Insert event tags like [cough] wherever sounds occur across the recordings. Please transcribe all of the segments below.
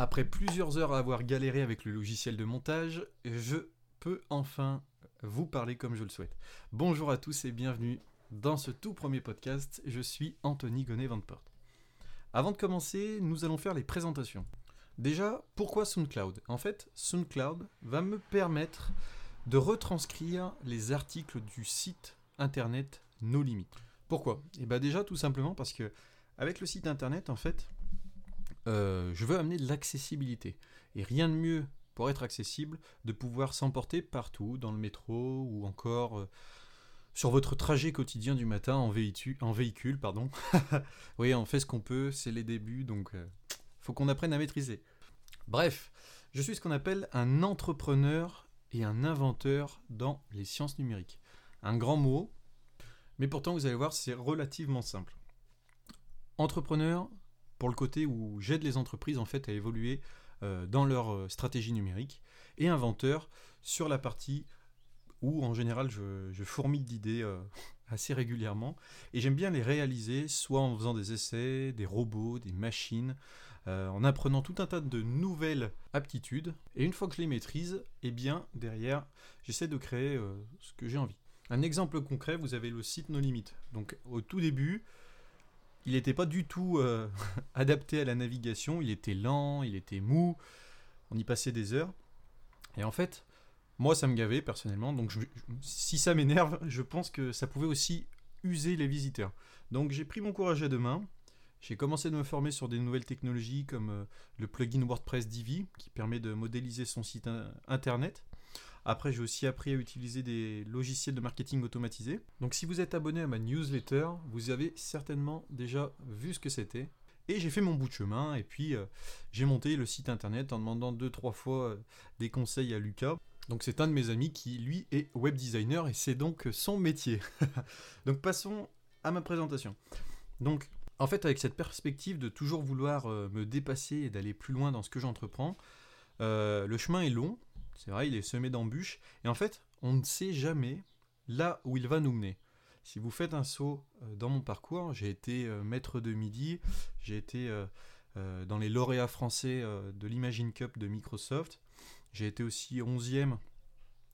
Après plusieurs heures à avoir galéré avec le logiciel de montage, je peux enfin vous parler comme je le souhaite. Bonjour à tous et bienvenue dans ce tout premier podcast. Je suis Anthony Gonnet-Vanteport. Avant de commencer, nous allons faire les présentations. Déjà, pourquoi SoundCloud? En fait, SoundCloud va me permettre de retranscrire les articles du site internet No Limites. Pourquoi? Et bien déjà tout simplement parce que avec le site internet en fait, euh, je veux amener de l'accessibilité. Et rien de mieux pour être accessible de pouvoir s'emporter partout, dans le métro ou encore euh, sur votre trajet quotidien du matin en, véhicule. En véhicule pardon. [laughs] oui, on fait ce qu'on peut, c'est les débuts, donc euh, faut qu'on apprenne à maîtriser. Bref, je suis ce qu'on appelle un entrepreneur et un inventeur dans les sciences numériques. Un grand mot, mais pourtant vous allez voir, c'est relativement simple. Entrepreneur, pour le côté où j'aide les entreprises en fait à évoluer euh, dans leur euh, stratégie numérique, et inventeur sur la partie où en général je, je fourmille d'idées euh, [laughs] assez régulièrement, et j'aime bien les réaliser soit en faisant des essais, des robots, des machines, en apprenant tout un tas de nouvelles aptitudes, et une fois que je les maîtrise, eh bien derrière j'essaie de créer ce que j'ai envie. Un exemple concret, vous avez le site No Limit. Donc au tout début, il n'était pas du tout euh, [laughs] adapté à la navigation, il était lent, il était mou, on y passait des heures. Et en fait, moi ça me gavait personnellement, donc si ça m'énerve, je pense que ça pouvait aussi user les visiteurs. Donc j'ai pris mon courage à deux mains, j'ai commencé de me former sur des nouvelles technologies comme euh, le plugin WordPress Divi qui permet de modéliser son site internet. Après, j'ai aussi appris à utiliser des logiciels de marketing automatisés. Donc si vous êtes abonné à ma newsletter, vous avez certainement déjà vu ce que c'était. Et j'ai fait mon bout de chemin et puis euh, j'ai monté le site internet en demandant deux trois fois euh, des conseils à Lucas. Donc c'est un de mes amis qui lui est web designer et c'est donc son métier. [laughs] donc passons à ma présentation. Donc en fait avec cette perspective de toujours vouloir euh, me dépasser et d'aller plus loin dans ce que j'entreprends, le chemin est long, c'est vrai, il est semé d'embûches. Et en fait, on ne sait jamais là où il va nous mener. Si vous faites un saut euh, dans mon parcours, j'ai été euh, maître de midi, j'ai été euh, dans les lauréats français de l'Imagine Cup de Microsoft, j'ai été aussi 11e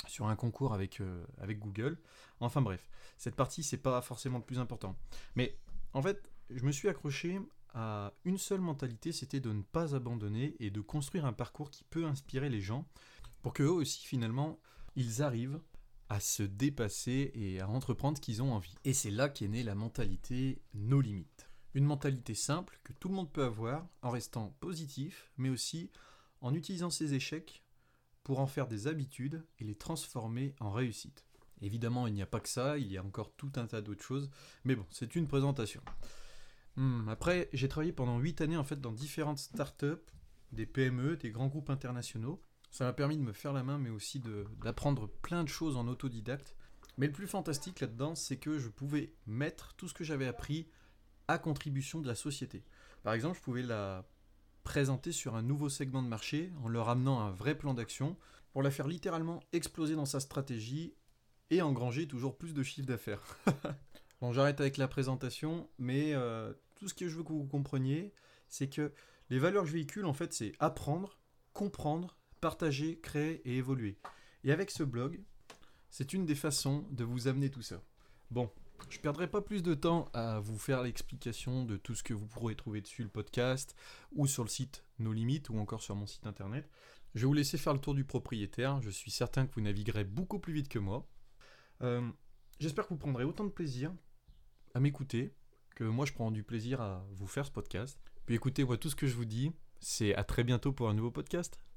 sur un concours avec, avec Google. Enfin bref, cette partie, c'est pas forcément le plus important. Mais en fait, je me suis accroché à une seule mentalité, c'était de ne pas abandonner et de construire un parcours qui peut inspirer les gens pour que eux aussi finalement ils arrivent à se dépasser et à entreprendre ce qu'ils ont envie. Et c'est là qu'est née la mentalité nos limites. Une mentalité simple que tout le monde peut avoir en restant positif, mais aussi en utilisant ses échecs pour en faire des habitudes et les transformer en réussite. Évidemment, il n'y a pas que ça, il y a encore tout un tas d'autres choses, mais bon, c'est une présentation. Hmm, après, j'ai travaillé pendant 8 années en fait dans différentes startups, des PME, des grands groupes internationaux, ça m'a permis de me faire la main, mais aussi d'apprendre plein de choses en autodidacte. Mais le plus fantastique là-dedans, c'est que je pouvais mettre tout ce que j'avais appris à contribution de la société. Par exemple, je pouvais la présenter sur un nouveau segment de marché en leur amenant un vrai plan d'action pour la faire littéralement exploser dans sa stratégie et engranger toujours plus de chiffre d'affaires. [laughs] bon, j'arrête avec la présentation, mais euh, tout ce que je veux que vous compreniez, c'est que les valeurs que je véhicule, en fait, c'est apprendre, comprendre partager, créer et évoluer. Et avec ce blog, c'est une des façons de vous amener tout ça. Bon, je perdrai pas plus de temps à vous faire l'explication de tout ce que vous pourrez trouver dessus le podcast ou sur le site Nos Limites ou encore sur mon site internet. Je vais vous laisser faire le tour du propriétaire. Je suis certain que vous naviguerez beaucoup plus vite que moi. Euh, j'espère que vous prendrez autant de plaisir à m'écouter que moi je prends du plaisir à vous faire ce podcast. Puis écoutez, moi tout ce que je vous dis, c'est à très bientôt pour un nouveau podcast.